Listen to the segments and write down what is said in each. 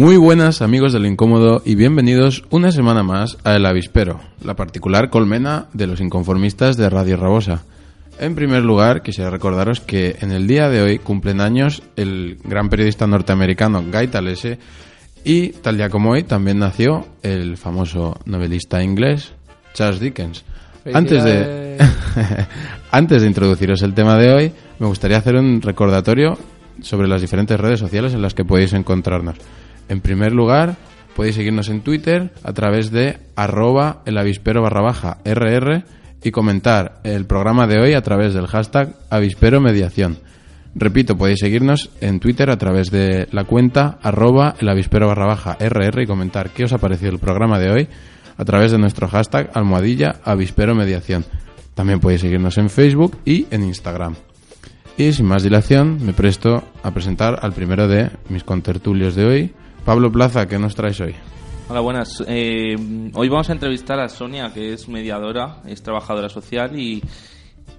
Muy buenas amigos del incómodo y bienvenidos una semana más a El Avispero, la particular colmena de los inconformistas de Radio Rabosa. En primer lugar, quisiera recordaros que en el día de hoy cumplen años el gran periodista norteamericano Guy Talese y tal día como hoy también nació el famoso novelista inglés Charles Dickens. Antes de, antes de introduciros el tema de hoy, me gustaría hacer un recordatorio sobre las diferentes redes sociales en las que podéis encontrarnos. En primer lugar, podéis seguirnos en Twitter a través de arroba el barra baja rr y comentar el programa de hoy a través del hashtag avispero mediación. Repito, podéis seguirnos en Twitter a través de la cuenta arroba el avispero barra baja rr y comentar qué os ha parecido el programa de hoy a través de nuestro hashtag almohadilla avispero mediación. También podéis seguirnos en Facebook y en Instagram. Y sin más dilación, me presto a presentar al primero de mis contertulios de hoy, Pablo Plaza, ¿qué nos traes hoy? Hola, buenas. Eh, hoy vamos a entrevistar a Sonia, que es mediadora, es trabajadora social y,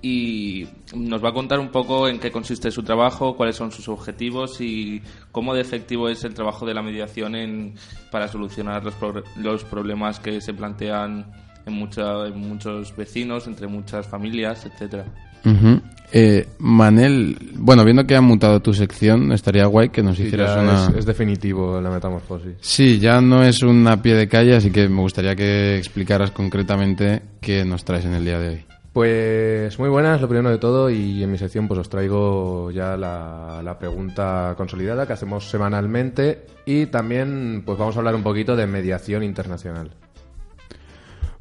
y nos va a contar un poco en qué consiste su trabajo, cuáles son sus objetivos y cómo de efectivo es el trabajo de la mediación en, para solucionar los, los problemas que se plantean en, mucha- en muchos vecinos, entre muchas familias, etcétera. Eh, Manel, bueno, viendo que ha mutado tu sección, estaría guay que nos Sí, hicieras una... es, es definitivo la metamorfosis. Sí, ya no es una pie de calle, así que me gustaría que explicaras concretamente qué nos traes en el día de hoy. Pues muy buenas, lo primero de todo, y en mi sección pues os traigo ya la, la pregunta consolidada que hacemos semanalmente y también pues vamos a hablar un poquito de mediación internacional.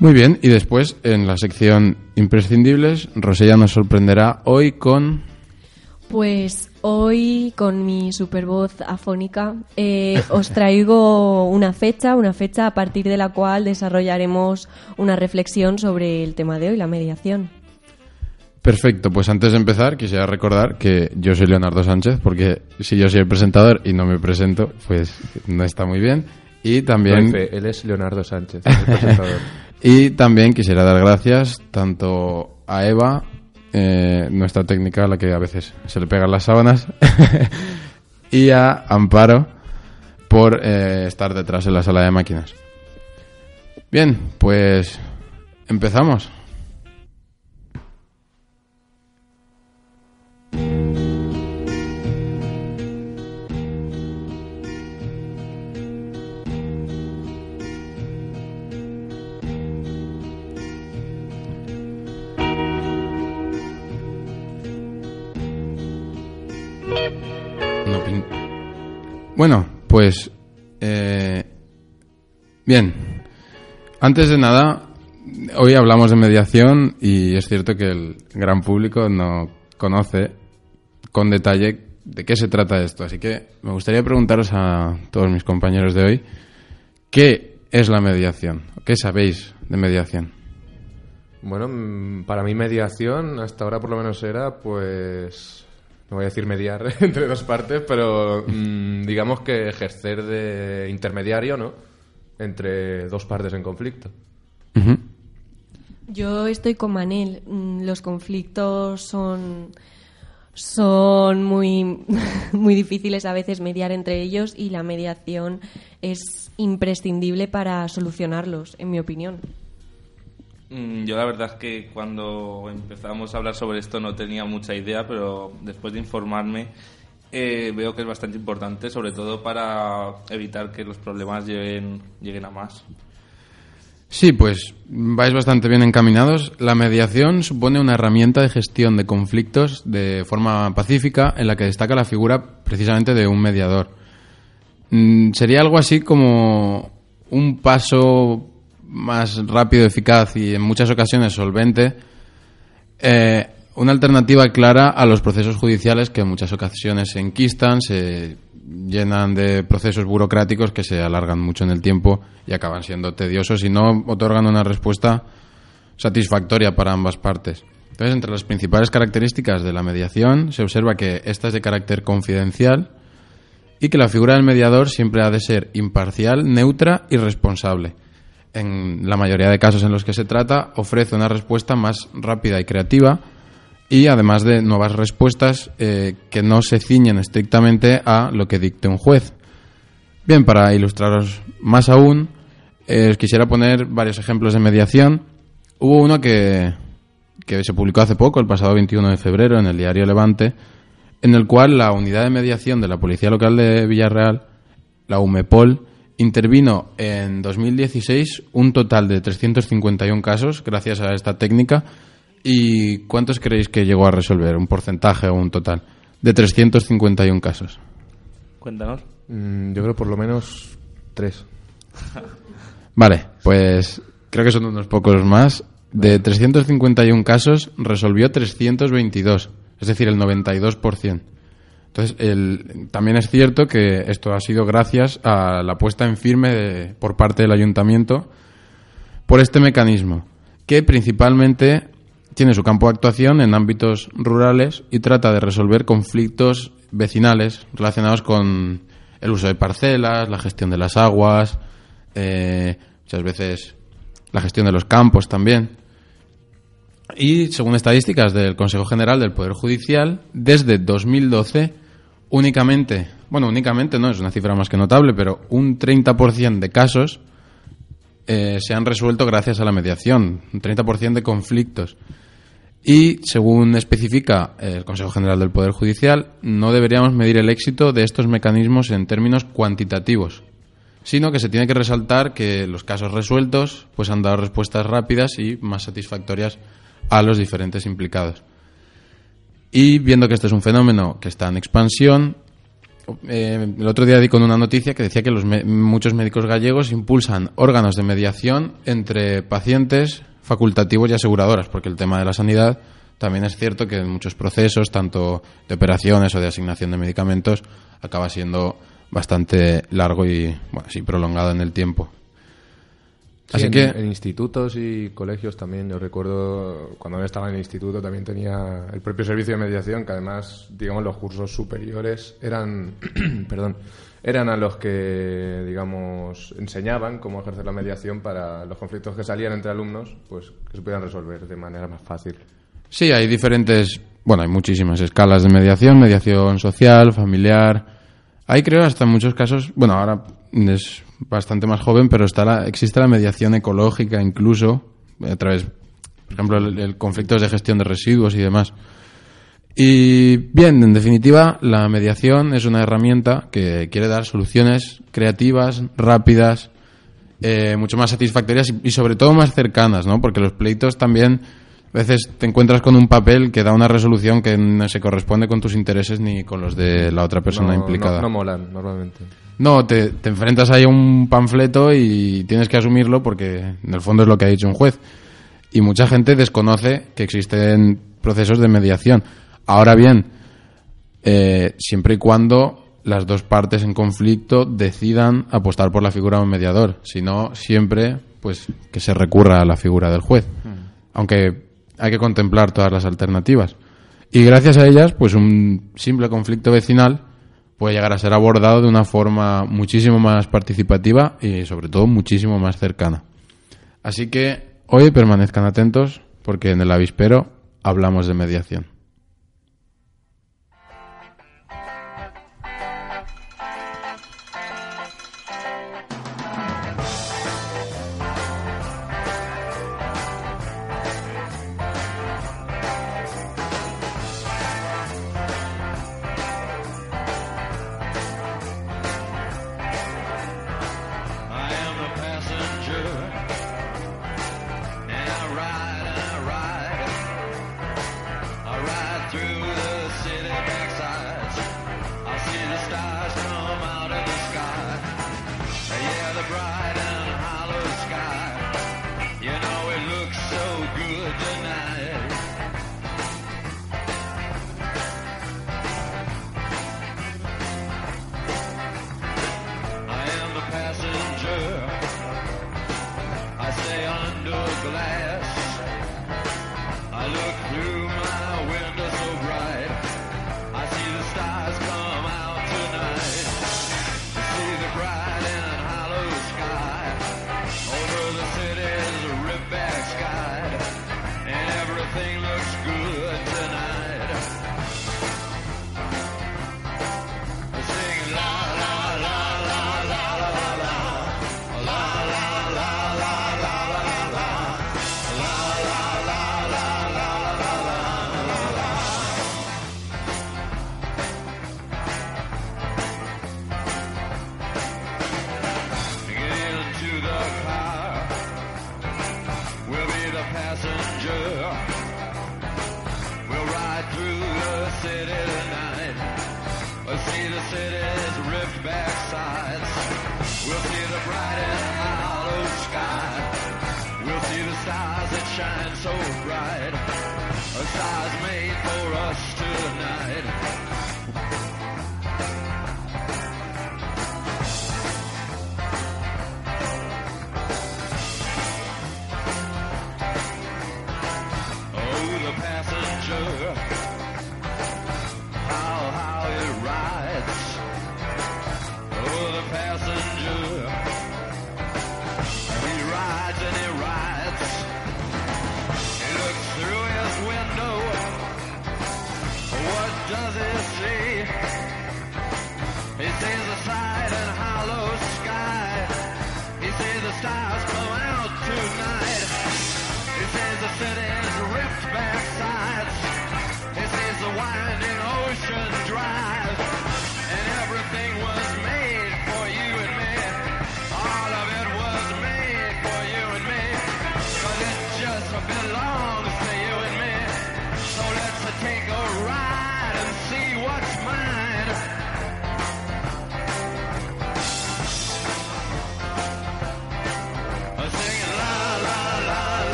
Muy bien, y después en la sección imprescindibles, Rosella nos sorprenderá hoy con... Pues hoy con mi super voz afónica eh, os traigo una fecha, una fecha a partir de la cual desarrollaremos una reflexión sobre el tema de hoy, la mediación. Perfecto, pues antes de empezar quisiera recordar que yo soy Leonardo Sánchez, porque si yo soy el presentador y no me presento, pues no está muy bien. Y también... Él es Leonardo Sánchez, el presentador. Y también quisiera dar gracias tanto a Eva, eh, nuestra técnica, a la que a veces se le pegan las sábanas, y a Amparo por eh, estar detrás en la sala de máquinas. Bien, pues empezamos. Bueno, pues... eh, bien. Antes de nada, hoy hablamos de mediación y es cierto que el gran público no conoce con detalle de qué se trata esto. Así que me gustaría preguntaros a todos mis compañeros de hoy, ¿qué es la mediación? ¿Qué sabéis de mediación? Bueno, mm, para mí mediación hasta ahora por lo menos era pues no voy a decir mediar entre dos partes, pero mm, digamos que ejercer de intermediario, ¿no? Entre dos partes en conflicto. Yo estoy con Manel. Mm, Los conflictos son son muy muy difíciles a veces mediar entre ellos y la mediación es imprescindible para solucionarlos, en mi opinión. Mm, Yo la verdad es que cuando empezamos a hablar sobre esto no tenía mucha idea, pero después de informarme eh, veo que es bastante importante, sobre todo para evitar que los problemas lleguen, lleguen a más. Sí, pues vais bastante bien encaminados. La mediación supone una herramienta de gestión de conflictos de forma pacífica en la que destaca la figura precisamente de un mediador. Mm, sería algo así como un paso más rápido, eficaz y en muchas ocasiones solvente, eh, una alternativa clara a los procesos judiciales que en muchas ocasiones se enquistan, se llenan de procesos burocráticos que se alargan mucho en el tiempo y acaban siendo tediosos y no otorgan una respuesta satisfactoria para ambas partes. Entonces, entre las principales características de la mediación se observa que esta es de carácter confidencial y que la figura del mediador siempre ha de ser imparcial, neutra y responsable. En la mayoría de casos en los que se trata, ofrece una respuesta más rápida y creativa y además de nuevas respuestas eh, que no se ciñen estrictamente a lo que dicte un juez. Bien, para ilustraros más aún, eh, os quisiera poner varios ejemplos de mediación. Hubo uno que, que se publicó hace poco, el pasado 21 de febrero, en el diario Levante, en el cual la unidad de mediación de la Policía Local de Villarreal, la UMEPOL, intervino en 2016 un total de 351 casos gracias a esta técnica ¿Y cuántos creéis que llegó a resolver? ¿Un porcentaje o un total? De 351 casos. Cuéntanos. Mm, yo creo por lo menos tres. vale, pues creo que son unos pocos más. De 351 casos resolvió 322, es decir, el 92%. Entonces, el, también es cierto que esto ha sido gracias a la puesta en firme por parte del ayuntamiento por este mecanismo, que principalmente tiene su campo de actuación en ámbitos rurales y trata de resolver conflictos vecinales relacionados con el uso de parcelas, la gestión de las aguas, eh, muchas veces la gestión de los campos también. Y según estadísticas del Consejo General del Poder Judicial, desde 2012 únicamente, bueno, únicamente no, es una cifra más que notable, pero un 30% de casos eh, se han resuelto gracias a la mediación, un 30% de conflictos. Y, según especifica el Consejo General del Poder Judicial, no deberíamos medir el éxito de estos mecanismos en términos cuantitativos, sino que se tiene que resaltar que los casos resueltos pues, han dado respuestas rápidas y más satisfactorias a los diferentes implicados. Y viendo que este es un fenómeno que está en expansión, eh, el otro día di con una noticia que decía que los muchos médicos gallegos impulsan órganos de mediación entre pacientes facultativos y aseguradoras, porque el tema de la sanidad también es cierto que en muchos procesos, tanto de operaciones o de asignación de medicamentos, acaba siendo bastante largo y bueno, prolongado en el tiempo. Así que en institutos y colegios también, yo recuerdo cuando estaba en el instituto también tenía el propio servicio de mediación, que además, digamos, los cursos superiores eran, perdón, eran a los que, digamos, enseñaban cómo ejercer la mediación para los conflictos que salían entre alumnos, pues que se pudieran resolver de manera más fácil. Sí, hay diferentes, bueno, hay muchísimas escalas de mediación, mediación social, familiar. Hay, creo, hasta en muchos casos, bueno, ahora es bastante más joven, pero está la, existe la mediación ecológica incluso, a través, por ejemplo, el, conflictos de gestión de residuos y demás. Y bien, en definitiva, la mediación es una herramienta que quiere dar soluciones creativas, rápidas, eh, mucho más satisfactorias y, sobre todo más cercanas, ¿no? Porque los pleitos también a veces te encuentras con un papel que da una resolución que no se corresponde con tus intereses ni con los de la otra persona implicada. No, no, molan, normalmente. No, te, te enfrentas ahí a un panfleto y tienes que asumirlo porque en el fondo es lo que ha dicho un juez. Y mucha gente desconoce que existen procesos de mediación Ahora bien, eh, siempre y cuando las dos partes en conflicto decidan apostar por la figura de un mediador. Si no, siempre pues que se recurra a la figura del juez. Hmm. Aunque hay que contemplar todas las alternativas. Y gracias a ellas, pues un simple conflicto vecinal puede llegar a ser abordado de una forma muchísimo más participativa y sobre todo muchísimo más cercana. Así que hoy permanezcan atentos porque en el avispero hablamos de mediación.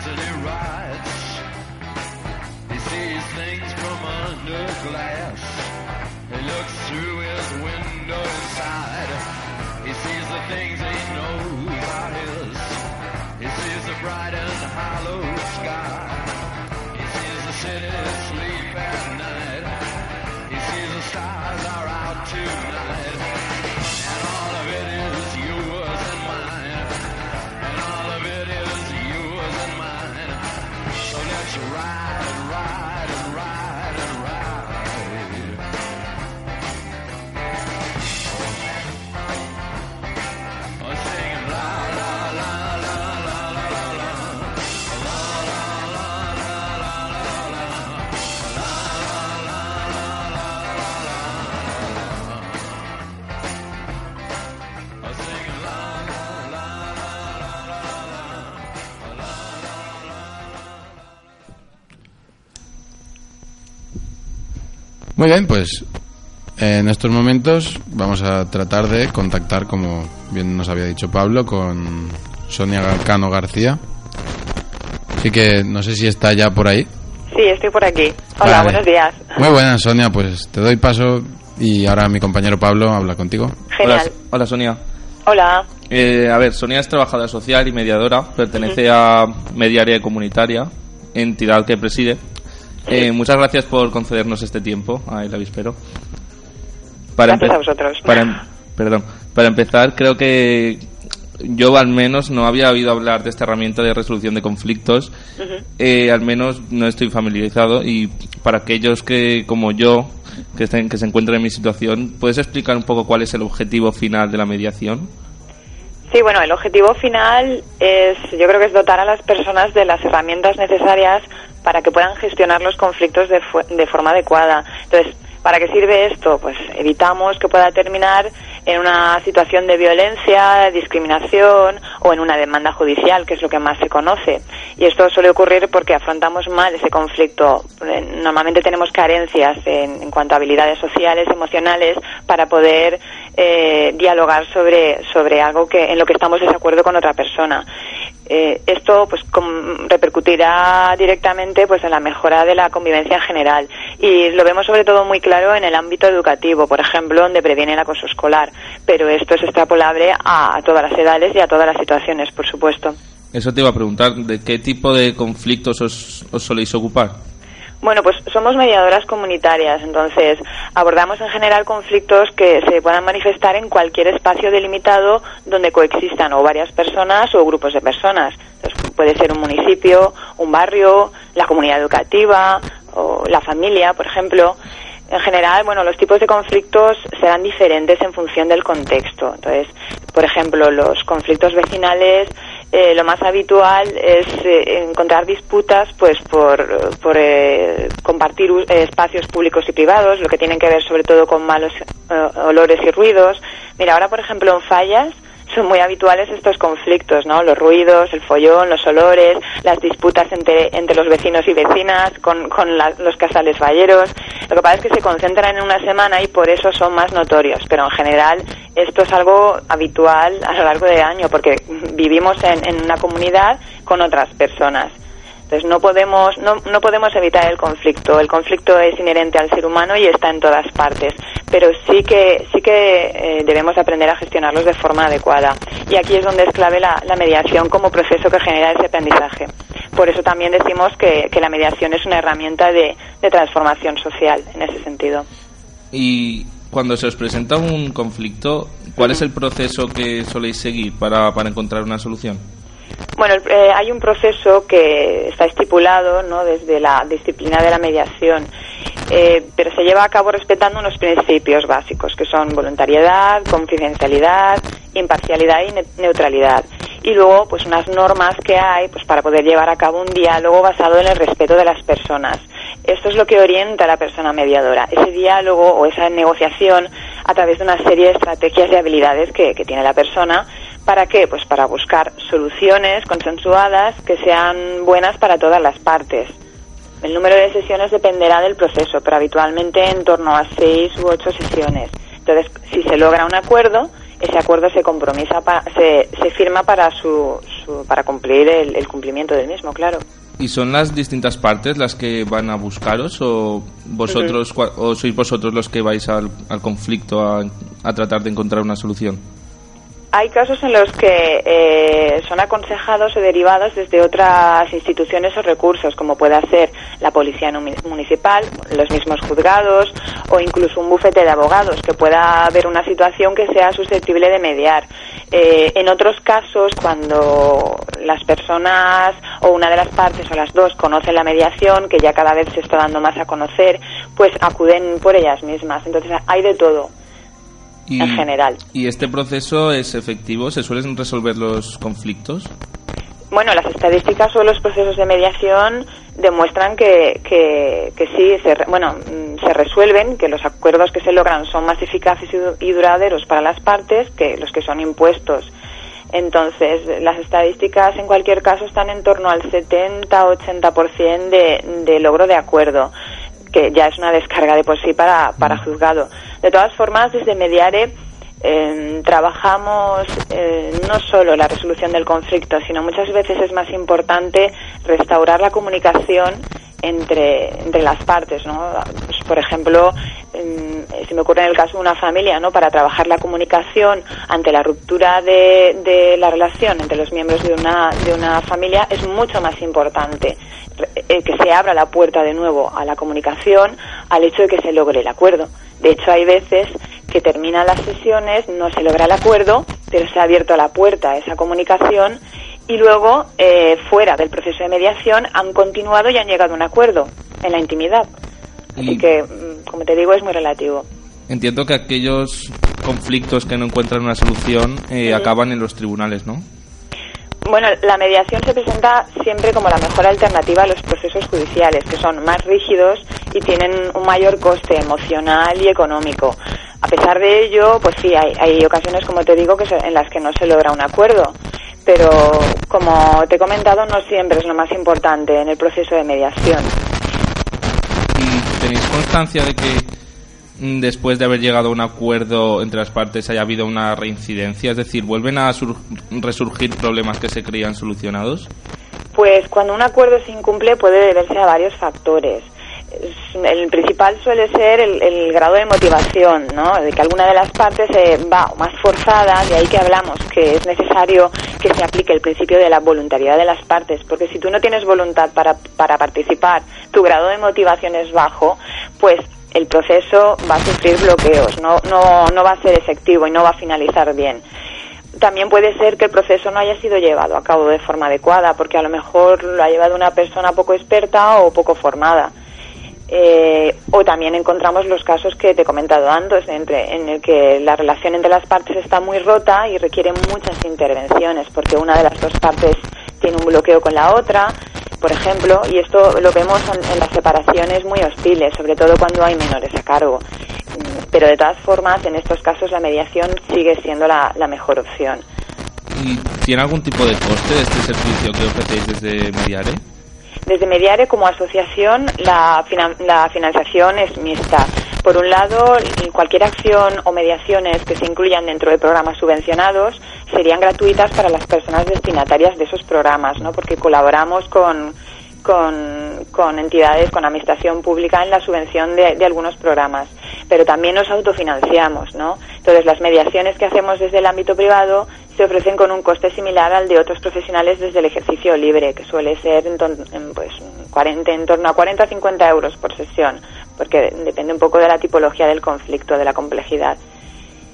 He rides. He sees things from under glass. He looks through his window inside. He sees the things he knows are his. He sees the bright and hollow sky. He sees the city sleep at night. He sees the stars are out tonight. Rise. Muy bien, pues en estos momentos vamos a tratar de contactar, como bien nos había dicho Pablo, con Sonia Cano García. Así que no sé si está ya por ahí. Sí, estoy por aquí. Hola, Vale. buenos días. Muy buenas, Sonia, pues te doy paso y ahora mi compañero Pablo habla contigo. Genial. Hola, hola, Sonia. Hola. Eh, a ver, Sonia es trabajadora social y mediadora, pertenece a Mediaria Comunitaria, entidad que preside. Eh, muchas gracias por concedernos este tiempo a El Avispero. Gracias empe- a vosotros. Para, em- perdón, para empezar, creo que yo al menos no había oído hablar de esta herramienta de resolución de conflictos. Eh, al menos no estoy familiarizado y para aquellos que, como yo, que, estén, que se encuentran en mi situación, ¿puedes explicar un poco cuál es el objetivo final de la mediación? Sí, bueno, el objetivo final es, yo creo que es dotar a las personas de las herramientas necesarias para que puedan gestionar los conflictos de, de forma adecuada. Entonces, ¿para qué sirve esto? Pues evitamos que pueda terminar en una situación de violencia, discriminación o en una demanda judicial, que es lo que más se conoce. Y esto suele ocurrir porque afrontamos mal ese conflicto. Eh, Normalmente tenemos carencias en, en cuanto a habilidades sociales, emocionales, para poder eh, dialogar sobre, sobre algo que, en lo que estamos de desacuerdo con otra persona. Eh, esto pues com- repercutirá directamente pues en la mejora de la convivencia en general. Y lo vemos sobre todo muy claro en el ámbito educativo por ejemplo donde previene el acoso escolar. Pero esto es extrapolable a, a todas las edades y a todas las situaciones por supuesto. Eso te iba a preguntar, ¿de qué tipo de conflictos os, os soléis ocupar? Bueno, pues somos mediadoras comunitarias, entonces abordamos en general conflictos que se puedan manifestar en cualquier espacio delimitado donde coexistan o varias personas o grupos de personas. Puede ser un municipio, un barrio, la comunidad educativa o la familia, por ejemplo. En general, bueno, los tipos de conflictos serán diferentes en función del contexto. Entonces, por ejemplo, los conflictos vecinales, eh, lo más habitual es eh, encontrar disputas, pues, por, por eh, compartir eh, espacios públicos y privados, lo que tienen que ver sobre todo con malos eh, olores y ruidos. Mira, ahora, por ejemplo, en Fallas, son muy habituales estos conflictos, ¿no? Los ruidos, el follón, los olores, las disputas entre, entre los vecinos y vecinas, con, con la- los casales falleros. Lo que pasa es que se concentran en una semana y por eso son más notorios, pero en general esto es algo habitual a lo largo del año porque vivimos en, en una comunidad con otras personas. No podemos no, no podemos evitar el conflicto. El conflicto es inherente al ser humano y está en todas partes, pero sí que sí que eh, debemos aprender a gestionarlos de forma adecuada. Y aquí es donde es clave la, la mediación como proceso que genera ese aprendizaje. Por eso también decimos que, que la mediación es una herramienta de, de transformación social en ese sentido. Y cuando se os presenta un conflicto, ¿cuál es el proceso que soléis seguir para, para encontrar una solución? Bueno, eh, hay un proceso que está estipulado ¿no? desde la disciplina de la mediación, eh, pero se lleva a cabo respetando unos principios básicos, que son voluntariedad, confidencialidad, imparcialidad y ne- neutralidad. Y luego, pues unas normas que hay pues, para poder llevar a cabo un diálogo basado en el respeto de las personas. Esto es lo que orienta a la persona mediadora, ese diálogo o esa negociación a través de una serie de estrategias y habilidades que, que tiene la persona. ¿Para qué? Pues para buscar soluciones consensuadas que sean buenas para todas las partes. El número de sesiones dependerá del proceso, pero habitualmente en torno a seis u ocho sesiones. Entonces, si se logra un acuerdo, ese acuerdo se compromisa, pa- se, se firma para su, su- para cumplir el, el cumplimiento del mismo, claro. ¿Y son las distintas partes las que van a buscaros o vosotros o sois vosotros los que vais al, al conflicto a, a tratar de encontrar una solución? Hay casos en los que eh, son aconsejados o derivados desde otras instituciones o recursos, como pueda ser la policía municipal, los mismos juzgados o incluso un bufete de abogados, que pueda haber una situación que sea susceptible de mediar. Eh, en otros casos, cuando las personas o una de las partes o las dos conocen la mediación, que ya cada vez se está dando más a conocer, pues acuden por ellas mismas. Entonces hay de todo. Y, En general. ¿Y este proceso es efectivo? ¿Se suelen resolver los conflictos? Bueno, las estadísticas o los procesos de mediación demuestran que, que, que sí, se, bueno, mm, se resuelven, que los acuerdos que se logran son más eficaces y duraderos para las partes que los que son impuestos. Entonces, las estadísticas en cualquier caso están en torno al 70-80% de, de logro de acuerdo, que ya es una descarga de por sí para, para juzgado. De todas formas, desde Mediare eh, trabajamos eh, no solo la resolución del conflicto, sino muchas veces es más importante restaurar la comunicación entre, entre las partes, ¿no? Pues, por ejemplo, em, se me ocurre en el caso de una familia, ¿no? Para trabajar la comunicación ante la ruptura de, de la relación entre los miembros de una, de una familia es mucho más importante eh, que se abra la puerta de nuevo a la comunicación al hecho de que se logre el acuerdo. De hecho, hay veces que terminan las sesiones, no se logra el acuerdo, pero se ha abierto la puerta a esa comunicación y luego, eh, fuera del proceso de mediación, han continuado y han llegado a un acuerdo en la intimidad. Así Y- que, mm, como te digo, es muy relativo. Entiendo que aquellos conflictos que no encuentran una solución eh, acaban en los tribunales, ¿no? Bueno, la mediación se presenta siempre como la mejor alternativa a los procesos judiciales, que son más rígidos y tienen un mayor coste emocional y económico. A pesar de ello, pues sí, hay, hay ocasiones, como te digo, que se- en las que no se logra un acuerdo. Pero, como te he comentado, no siempre es lo más importante en el proceso de mediación. ¿Y tenéis constancia de que después de haber llegado a un acuerdo entre las partes haya habido una reincidencia? Es decir, ¿vuelven a sur- resurgir problemas que se creían solucionados? Pues cuando un acuerdo se incumple puede deberse a varios factores. Es- El principal suele ser el, el grado de motivación, ¿no? De que alguna de las partes eh, va más forzada, de ahí que hablamos que es necesario que se aplique el principio de la voluntariedad de las partes, porque si tú no tienes voluntad para, para participar, tu grado de motivación es bajo, pues el proceso va a sufrir bloqueos, no, no, no va a ser efectivo y no va a finalizar bien también puede ser que el proceso no haya sido llevado a cabo de forma adecuada, porque a lo mejor lo ha llevado una persona poco experta o poco formada. Eh, o también encontramos los casos que te he comentado antes, entre, en el que la relación entre las partes está muy rota y requiere muchas intervenciones, porque una de las dos partes tiene un bloqueo con la otra, por ejemplo, y esto lo vemos en, en las separaciones muy hostiles, sobre todo cuando hay menores a cargo. Mm, Pero de todas formas, en estos casos la mediación sigue siendo la, la mejor opción. ¿Y tiene algún tipo de coste este servicio que ofrecéis desde Mediare? Desde Mediare como asociación la, finan- la financiación es mixta. Por un lado, cualquier acción o mediaciones que se incluyan dentro de programas subvencionados serían gratuitas para las personas destinatarias de esos programas, ¿no? Porque colaboramos con, con, con entidades, con administración pública en la subvención de, de algunos programas. Pero también nos autofinanciamos, ¿no? Entonces, las mediaciones que hacemos desde el ámbito privado se ofrecen con un coste similar al de otros profesionales desde el ejercicio libre, que suele ser pues, 40, en torno a 40 o 50 euros por sesión, porque depende un poco de la tipología del conflicto, de la complejidad.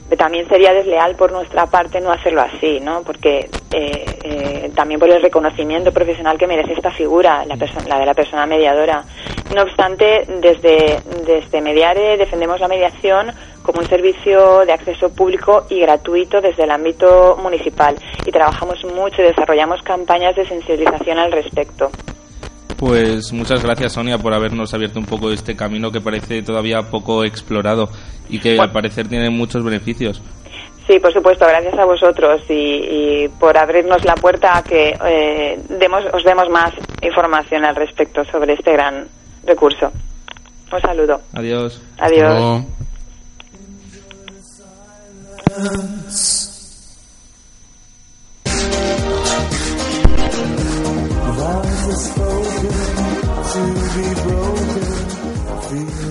Pero también sería desleal por nuestra parte no hacerlo así, ¿no? Porque eh, eh, también por el reconocimiento profesional que merece esta figura, la, perso- la de la persona mediadora. No obstante, desde, desde Mediare defendemos la mediación como un servicio de acceso público y gratuito desde el ámbito municipal y trabajamos mucho y desarrollamos campañas de sensibilización al respecto. Pues muchas gracias Sonia por habernos abierto un poco este camino que parece todavía poco explorado y que al parecer tiene muchos beneficios. Sí, por supuesto, gracias a vosotros y, y por abrirnos la puerta a que eh, demos, os demos más información al respecto sobre este gran recurso. Un saludo. Adiós. Adiós. Lines are spoken to be broken. Feel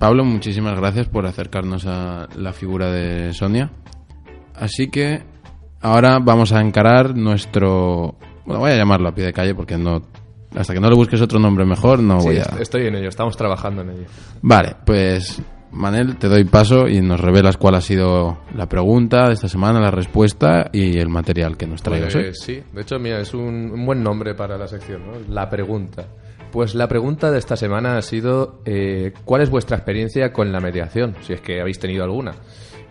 Pablo, muchísimas gracias por acercarnos a la figura de Sonia. Así que ahora vamos a encarar nuestro... Bueno, voy a llamarlo a pie de calle porque no... Hasta que no le busques otro nombre mejor, no Sí, voy a... est- estoy en ello, estamos trabajando en ello. Vale, pues Manel, te doy paso y nos revelas cuál ha sido la pregunta de esta semana, la respuesta y el material que nos traigas hoy. Pues sí, de hecho, mira, es un, un buen nombre para la sección, ¿no? La pregunta. Pues la pregunta de esta semana ha sido eh, ¿cuál es vuestra experiencia con la mediación? Si es que habéis tenido alguna.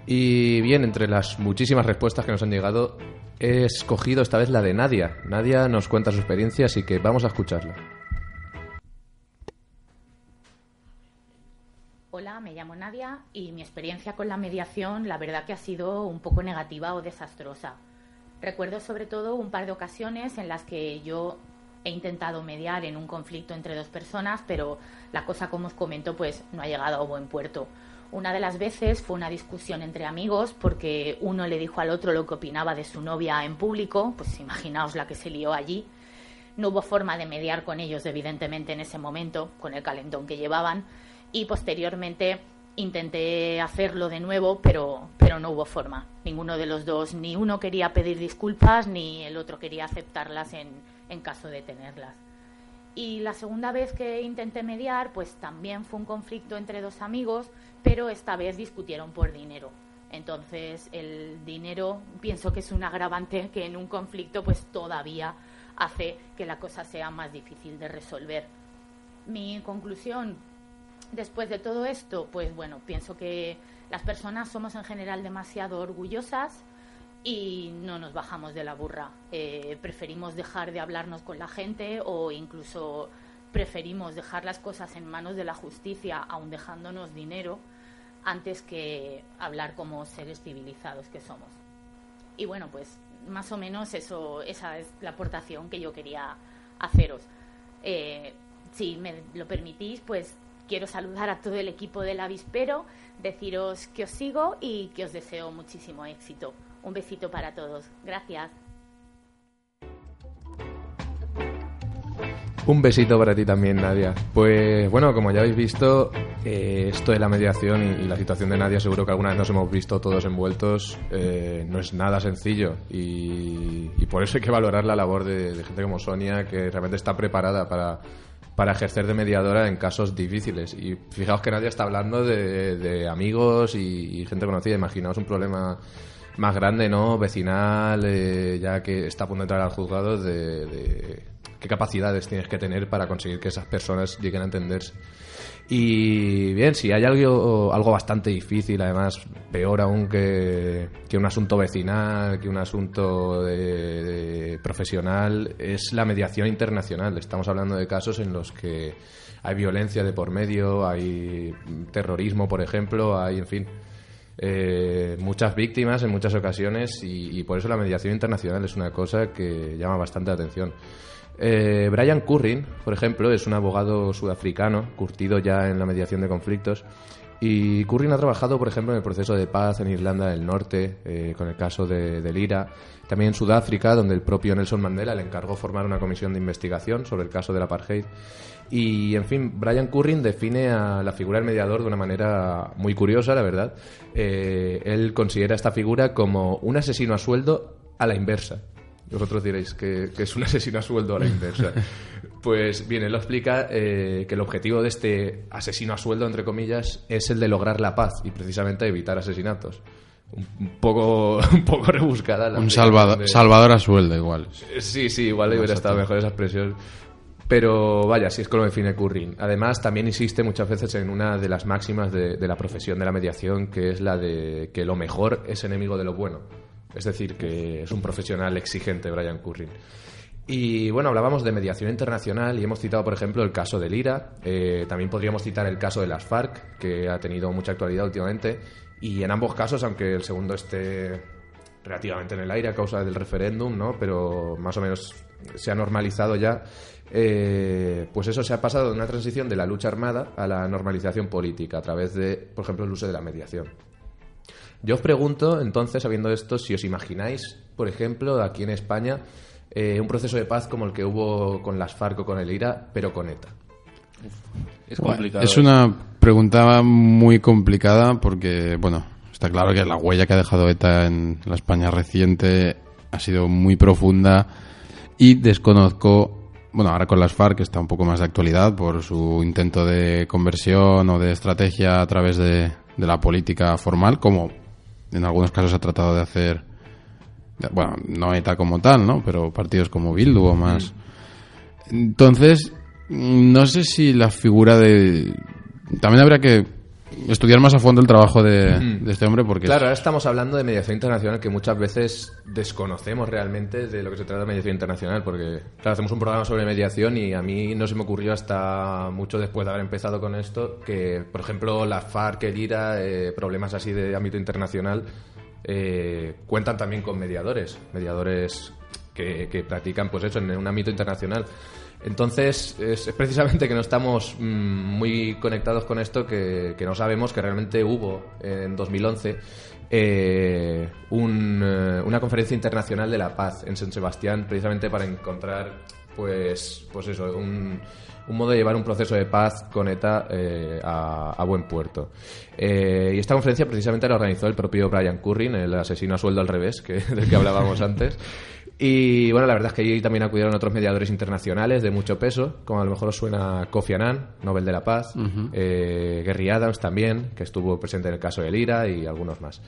Y bien, entre las muchísimas respuestas que nos han llegado, he escogido esta vez la de Nadia. Nadia nos cuenta su experiencia, así que vamos a escucharla. Hola, me llamo Nadia y mi experiencia con la mediación la verdad que ha sido un poco negativa o desastrosa. Recuerdo sobre todo un par de ocasiones en las que yo he intentado mediar en un conflicto entre dos personas, pero la cosa, como os comento, pues no ha llegado a buen puerto. Una de las veces fue una discusión entre amigos porque uno le dijo al otro lo que opinaba de su novia en público, pues imaginaos la que se lió allí. No hubo forma de mediar con ellos, evidentemente, en ese momento, con el calentón que llevaban, y posteriormente intenté hacerlo de nuevo, pero, pero no hubo forma. Ninguno de los dos, ni uno quería pedir disculpas, ni el otro quería aceptarlas en, en caso de tenerlas. Y la segunda vez que intenté mediar, pues también fue un conflicto entre dos amigos, pero esta vez discutieron por dinero. Entonces, el dinero pienso que es un agravante que en un conflicto pues todavía hace que la cosa sea más difícil de resolver. Mi conclusión después de todo esto, pues bueno, pienso que las personas somos en general demasiado orgullosas y no nos bajamos de la burra. Eh, preferimos dejar de hablarnos con la gente o incluso preferimos dejar las cosas en manos de la justicia, aun dejándonos dinero, antes que hablar como seres civilizados que somos. Y bueno, pues más o menos eso, esa es la aportación que yo quería haceros. Eh, si me lo permitís, pues quiero saludar a todo el equipo del Avispero, deciros que os sigo y que os deseo muchísimo éxito. Un besito para todos. Gracias. Un besito para ti también, Nadia. Pues bueno, como ya habéis visto, eh, esto de la mediación y, la situación de Nadia, seguro que alguna vez nos hemos visto todos envueltos, eh, no es nada sencillo. Y, por eso hay que valorar la labor de, gente como Sonia, que realmente está preparada para, para ejercer de mediadora en casos difíciles. Y fijaos que Nadia está hablando de, de amigos y, y gente conocida. Imaginaos un problema más grande, ¿no? Vecinal, eh, ya que está a punto de entrar al juzgado, de, de qué capacidades tienes que tener para conseguir que esas personas lleguen a entenderse. Y bien, si hay algo, algo bastante difícil, además, peor aún que, que un asunto vecinal, que un asunto profesional, es la mediación internacional. Estamos hablando de casos en los que hay violencia de por medio, hay terrorismo, por ejemplo, hay, en fin, eh, muchas víctimas en muchas ocasiones y, por eso la mediación internacional es una cosa que llama bastante atención. Eh, Brian Currin, por ejemplo, es un abogado sudafricano, curtido ya en la mediación de conflictos. Y Currin ha trabajado, por ejemplo, en el proceso de paz en Irlanda del Norte, eh, con el caso de, del IRA. También en Sudáfrica, donde el propio Nelson Mandela le encargó formar una comisión de investigación sobre el caso del apartheid. Y, en fin, Brian Currin define a la figura del mediador de una manera muy curiosa, la verdad. Eh, él considera esta figura como un asesino a sueldo a la inversa. Vosotros diréis que, que es un asesino a sueldo a la inversa. Pues bien, él lo explica eh, que el objetivo de este asesino a sueldo, entre comillas, es el de lograr la paz y precisamente evitar asesinatos. Un poco, un poco rebuscada la Un salvador, de- salvador a sueldo igual. Sí, sí, igual hubiera estado mejor esa expresión. Pero vaya, así es como define Currin. Además, también insiste muchas veces en una de las máximas de, de la profesión de la mediación, que es la de que lo mejor es enemigo de lo bueno. Es decir, que es un profesional exigente, Brian Currin. Y bueno, hablábamos de mediación internacional y hemos citado, por ejemplo, el caso del IRA. Eh, también podríamos citar el caso de las FARC, que ha tenido mucha actualidad últimamente. Y en ambos casos, aunque el segundo esté relativamente en el aire a causa del referéndum, ¿no? Pero más o menos se ha normalizado ya. eh, pues eso se ha pasado de una transición de la lucha armada a la normalización política a través de, por ejemplo, el uso de la mediación. Yo os pregunto, entonces, sabiendo esto, si os imagináis, por ejemplo, aquí en España, eh, un proceso de paz como el que hubo con las FARC o con el IRA, pero con ETA. Es complicado. Es una pregunta muy complicada porque, bueno, está claro que la huella que ha dejado ETA en la España reciente ha sido muy profunda y desconozco, bueno, ahora con las FARC que está un poco más de actualidad por su intento de conversión o de estrategia a través de, de la política formal, como en algunos casos ha tratado de hacer, bueno, no ETA como tal, ¿no? Pero partidos como Bildu o más. Entonces, no sé si la figura de... También habría que estudiar más a fondo el trabajo de, de este hombre porque Claro, ahora estamos hablando de mediación internacional que muchas veces desconocemos realmente de lo que se trata de mediación internacional, porque claro, hacemos un programa sobre mediación y a mí no se me ocurrió hasta mucho después de haber empezado con esto que, por ejemplo, la FARC, el IRA, eh, problemas así de ámbito internacional, eh, cuentan también con mediadores, mediadores que, que practican pues eso en un ámbito internacional. Entonces, es, precisamente que no estamos mm, muy conectados con esto que, que no sabemos que realmente hubo en 2011 eh, un, eh, una conferencia internacional de la paz en San Sebastián, precisamente para encontrar, pues, pues eso, un, un modo de llevar un proceso de paz con ETA eh, a, a buen puerto. Eh, y esta conferencia precisamente la organizó el propio Brian Currin, el asesino a sueldo al revés, que, del que hablábamos antes. Y bueno, la verdad es que allí también acudieron otros mediadores internacionales de mucho peso, como a lo mejor os suena Kofi Annan, Nobel de la Paz, eh, Gary Adams también, que estuvo presente en el caso del IRA y algunos más.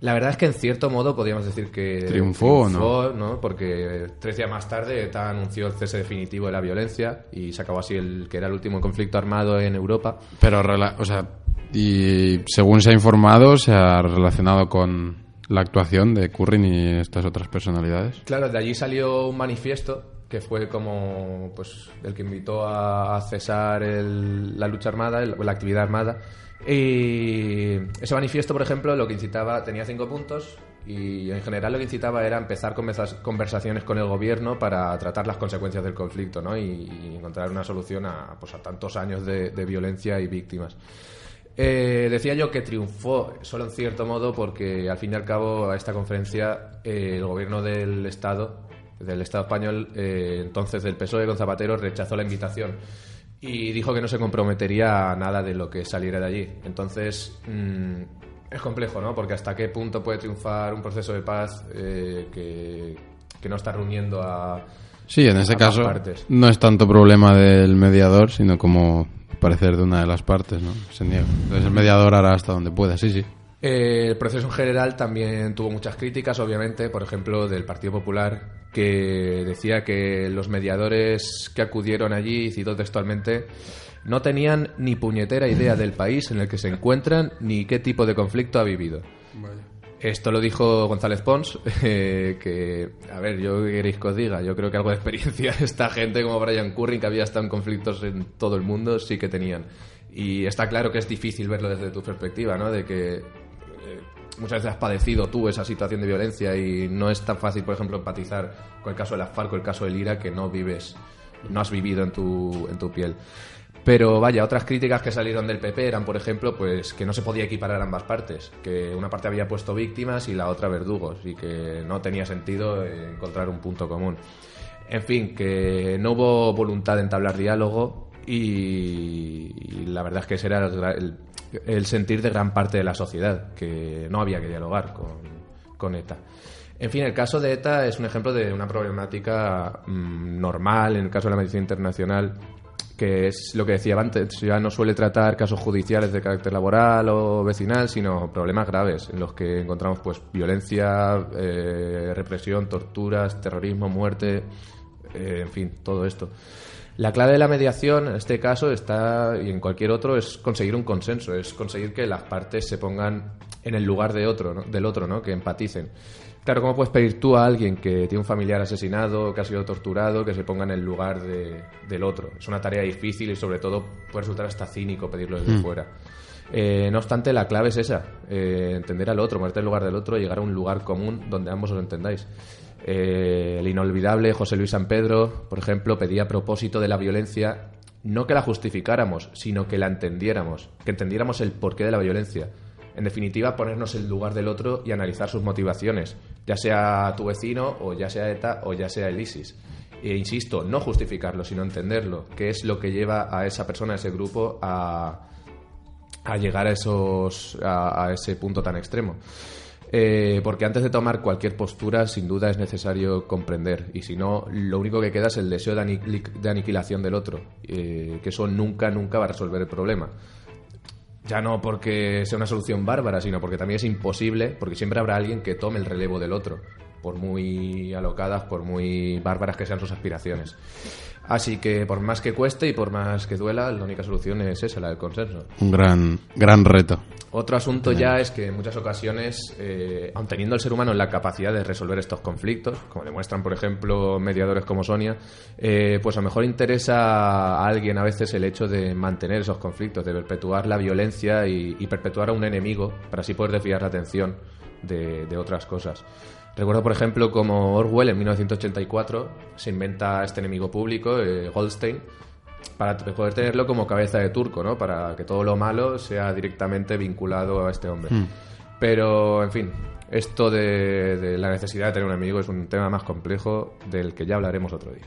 La verdad es que en cierto modo podríamos decir que Triunfó, triunfó, ¿no? Porque tres días más tarde ETA anunció el cese definitivo de la violencia y se acabó así el que era el último conflicto armado en Europa. Pero, o sea, y según se ha informado, se ha relacionado con la actuación de Currin y estas otras personalidades. Claro, de allí salió un manifiesto que fue como pues el que invitó a, cesar el- la lucha armada, el- la actividad armada. Y ese manifiesto, por ejemplo, lo que incitaba, tenía cinco puntos y en general lo que incitaba era empezar conversa- conversaciones con el gobierno para tratar las consecuencias del conflicto ¿no? y, encontrar una solución a, pues, a tantos años de violencia y víctimas. Eh, decía yo que triunfó solo en cierto modo porque al fin y al cabo a esta conferencia eh, el gobierno del Estado, del Estado español, eh, entonces del PSOE con Zapatero, rechazó la invitación y dijo que no se comprometería a nada de lo que saliera de allí. Entonces mm, es complejo, ¿no? Porque hasta qué punto puede triunfar un proceso de paz eh, que, que no está reuniendo a... Sí, en ambas caso partes. no es tanto problema del mediador, sino como parecer de una de las partes, ¿no? Se niega. Entonces el mediador hará hasta donde pueda, sí, sí. Eh, el proceso en general también tuvo muchas críticas, obviamente, por ejemplo, del Partido Popular, que decía que los mediadores que acudieron allí, y cito textualmente, no tenían ni puñetera idea del país en el que se encuentran ni qué tipo de conflicto ha vivido. Esto lo dijo González Pons, eh, que, a ver, yo qué queréis que os diga, yo creo que algo de experiencia esta gente como Brian Curry, que había estado en conflictos en todo el mundo, sí que tenían. Y está claro que es difícil verlo desde tu perspectiva, ¿no? De que eh, muchas veces has padecido tú esa situación de violencia y no es tan fácil, por ejemplo, empatizar con el caso de la FARC o el caso del IRA que no vives, no has vivido en tu, en tu piel. Pero vaya, otras críticas que salieron del PP eran, por ejemplo, pues que no se podía equiparar ambas partes, que una parte había puesto víctimas y la otra verdugos, y que no tenía sentido encontrar un punto común. En fin, que no hubo voluntad de entablar diálogo y, la verdad es que ese era el sentir de gran parte de la sociedad, que no había que dialogar con, con ETA. En fin, el caso de ETA es un ejemplo de una problemática mm, normal en el caso de la medicina internacional, que es lo que decía antes, ya no suele tratar casos judiciales de carácter laboral o vecinal, sino problemas graves en los que encontramos pues violencia, eh, represión, torturas, terrorismo, muerte, eh, en fin, todo esto. La clave de la mediación en este caso está, y en cualquier otro, es conseguir un consenso, es conseguir que las partes se pongan en el lugar de otro, ¿no? del otro, ¿no? que empaticen. Claro, ¿cómo puedes pedir tú a alguien que tiene un familiar asesinado, que ha sido torturado, que se ponga en el lugar de- del otro? Es una tarea difícil y sobre todo puede resultar hasta cínico pedirlo desde fuera. Eh, no obstante, la clave es esa, eh, entender al otro, ponerte en el lugar del otro y llegar a un lugar común donde ambos os entendáis. Eh, el inolvidable José Luis San Pedro, por ejemplo, pedía a propósito de la violencia no que la justificáramos, sino que la entendiéramos, que entendiéramos el porqué de la violencia. En definitiva, ponernos en lugar del otro y analizar sus motivaciones, ya sea tu vecino o ya sea ETA o ya sea el ISIS. E insisto, no justificarlo, sino entenderlo, qué es lo que lleva a esa persona, a ese grupo, a, a llegar a, esos, a, ese punto tan extremo. Eh, porque antes de tomar cualquier postura, sin duda es necesario comprender. Y si no, lo único que queda es el deseo de aniquilación del otro. eh, que eso nunca, nunca va a resolver el problema. Ya no porque sea una solución bárbara, sino porque también es imposible, porque siempre habrá alguien que tome el relevo del otro, por muy alocadas, por muy bárbaras que sean sus aspiraciones. Así que por más que cueste y por más que duela, la única solución es esa, la del consenso. Un gran, gran reto. Otro asunto ya es que en muchas ocasiones, eh, aun teniendo el ser humano la capacidad de resolver estos conflictos, como demuestran, por ejemplo, mediadores como Sonia, eh, pues a lo mejor interesa a alguien a veces el hecho de mantener esos conflictos, de perpetuar la violencia y, y perpetuar a un enemigo para así poder desviar la atención de, de otras cosas. Recuerdo, por ejemplo, como Orwell en 1984 se inventa este enemigo público, eh, Goldstein, para poder tenerlo como cabeza de turco, ¿no? Para que todo lo malo sea directamente vinculado a este hombre. Pero, en fin, esto de, de la necesidad de tener un amigo es un tema más complejo del que ya hablaremos otro día.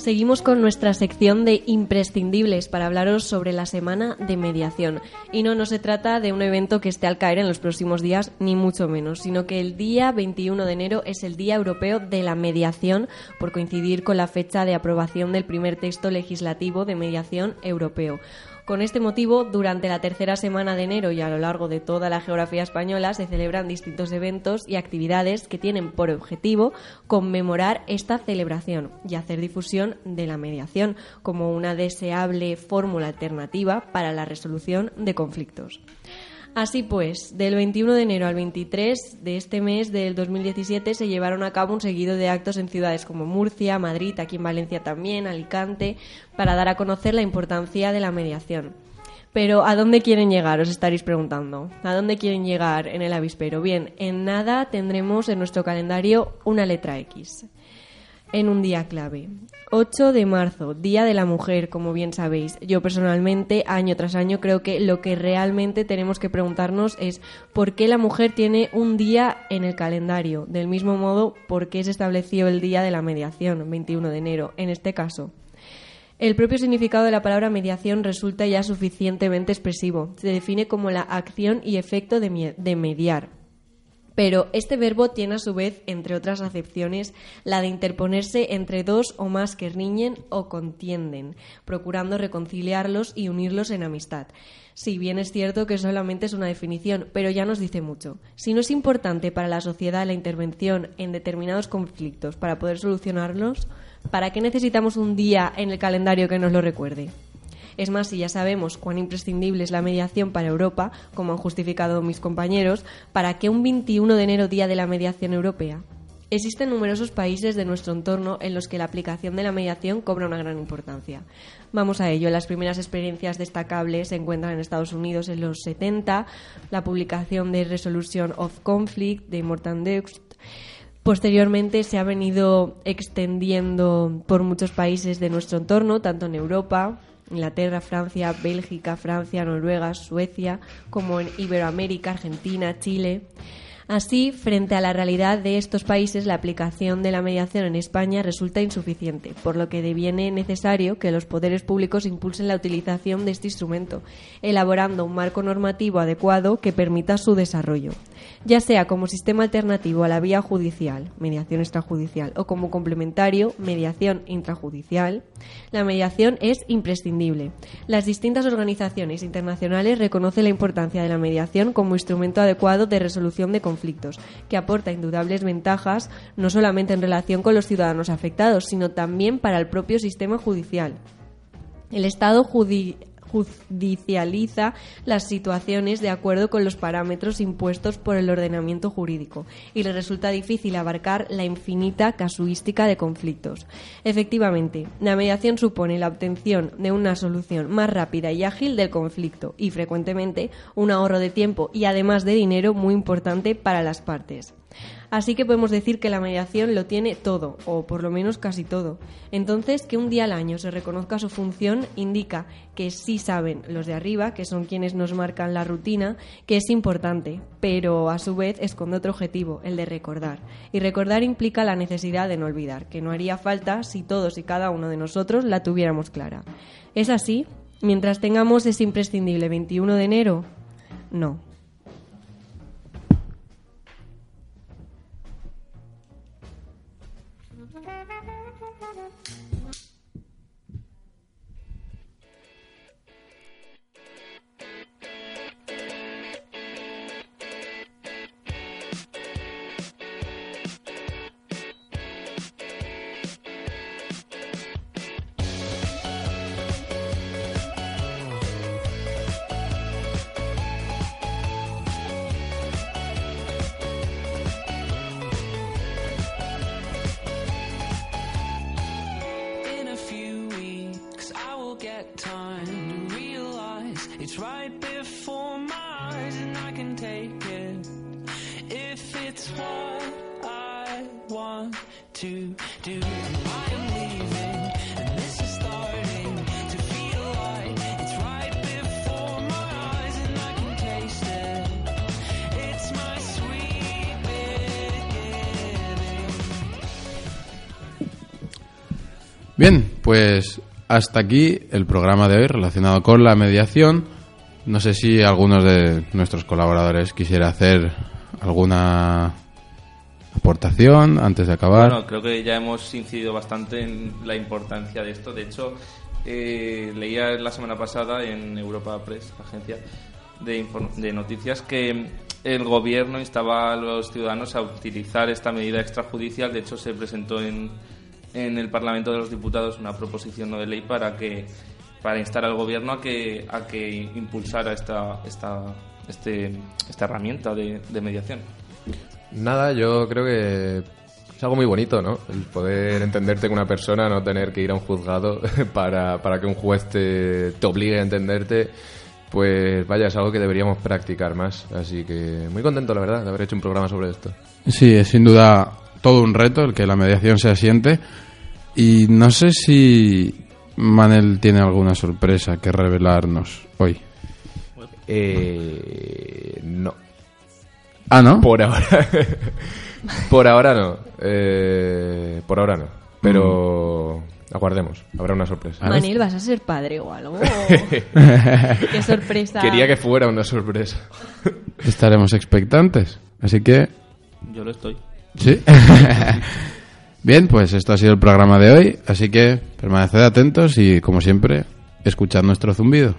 Seguimos con nuestra sección de imprescindibles para hablaros sobre la semana de mediación. Y no, no se trata de un evento que esté al caer en los próximos días, ni mucho menos, sino que el día 21 de enero es el Día Europeo de la Mediación, por coincidir con la fecha de aprobación del primer texto legislativo de mediación europeo. Con este motivo, durante la tercera semana de enero y a lo largo de toda la geografía española se celebran distintos eventos y actividades que tienen por objetivo conmemorar esta celebración y hacer difusión de la mediación como una deseable fórmula alternativa para la resolución de conflictos. Así pues, del 21 de enero al 23 de este mes del 2017 se llevaron a cabo un seguido de actos en ciudades como Murcia, Madrid, aquí en Valencia también, Alicante, para dar a conocer la importancia de la mediación. Pero ¿a dónde quieren llegar? Os estaréis preguntando. ¿A dónde quieren llegar en el avispero? Bien, en nada tendremos en nuestro calendario una letra X. En un día clave. 8 de marzo, Día de la Mujer, como bien sabéis. Yo personalmente, año tras año, creo que lo que realmente tenemos que preguntarnos es por qué la mujer tiene un día en el calendario. Del mismo modo, por qué se estableció el Día de la Mediación, 21 de enero, en este caso. El propio significado de la palabra mediación resulta ya suficientemente expresivo. Se define como la acción y efecto de, mediar. Pero este verbo tiene a su vez, entre otras acepciones, la de interponerse entre dos o más que riñen o contienden, procurando reconciliarlos y unirlos en amistad. Si bien es cierto que solamente es una definición, pero ya nos dice mucho. Si no es importante para la sociedad la intervención en determinados conflictos para poder solucionarlos, ¿para qué necesitamos un día en el calendario que nos lo recuerde? Es más, si ya sabemos cuán imprescindible es la mediación para Europa, como han justificado mis compañeros, ¿para qué un 21 de enero día de la mediación europea? Existen numerosos países de nuestro entorno en los que la aplicación de la mediación cobra una gran importancia. Vamos a ello. Las primeras experiencias destacables se encuentran en Estados Unidos en los 70, la publicación de Resolution of Conflict de Morton Dux Posteriormente se ha venido extendiendo por muchos países de nuestro entorno, tanto en Europa, Inglaterra, Francia, Bélgica, Francia, Noruega, Suecia, como en Iberoamérica, Argentina, Chile. Así, frente a la realidad de estos países, la aplicación de la mediación en España resulta insuficiente, por lo que deviene necesario que los poderes públicos impulsen la utilización de este instrumento, elaborando un marco normativo adecuado que permita su desarrollo, ya sea como sistema alternativo a la vía judicial, mediación extrajudicial, o como complementario, mediación intrajudicial. La mediación es imprescindible. Las distintas organizaciones internacionales reconocen la importancia de la mediación como instrumento adecuado de resolución de conflictos, que aporta indudables ventajas no solamente en relación con los ciudadanos afectados, sino también para el propio sistema judicial. El Estado judi- judicializa las situaciones de acuerdo con los parámetros impuestos por el ordenamiento jurídico y le resulta difícil abarcar la infinita casuística de conflictos. Efectivamente, la mediación supone la obtención de una solución más rápida y ágil del conflicto y frecuentemente un ahorro de tiempo y además de dinero muy importante para las partes. Así que podemos decir que la mediación lo tiene todo, o por lo menos casi todo. Entonces, que un día al año se reconozca su función indica que sí saben los de arriba, que son quienes nos marcan la rutina, que es importante, pero a su vez esconde otro objetivo, el de recordar. Y recordar implica la necesidad de no olvidar, que no haría falta si todos y cada uno de nosotros la tuviéramos clara. ¿Es así? Mientras tengamos ese imprescindible 21 de enero, no. Bien, pues hasta aquí el programa de hoy relacionado con la mediación. No sé si algunos de nuestros colaboradores quisiera hacer alguna aportación antes de acabar. Bueno, creo que ya hemos incidido bastante en la importancia de esto. De hecho, eh, leía la semana pasada en Europa Press, agencia de, de noticias, que el gobierno instaba a los ciudadanos a utilizar esta medida extrajudicial. De hecho, se presentó en, en el Parlamento de los Diputados una proposición no de ley para que para instar al gobierno a que a que impulsara esta esta este, esta herramienta de, de mediación. Nada, yo creo que es algo muy bonito, ¿no? El poder entenderte con una persona, no tener que ir a un juzgado para, para que un juez te, te obligue a entenderte. Pues vaya, es algo que deberíamos practicar más. Así que muy contento, la verdad, de haber hecho un programa sobre esto. Sí, es sin duda todo un reto el que la mediación se asiente. Y no sé si Manel tiene alguna sorpresa que revelarnos hoy. Eh, no. Ah, ¿no? Por ahora. por ahora no. Eh, por ahora no. Pero aguardemos. Habrá una sorpresa. Manel, ¿vas a ser padre o algo? Qué sorpresa. Quería que fuera una sorpresa. Estaremos expectantes. Así que, Yo lo estoy. Sí. Bien, pues esto ha sido el programa de hoy. Así que permaneced atentos y, como siempre, escuchad nuestro zumbido.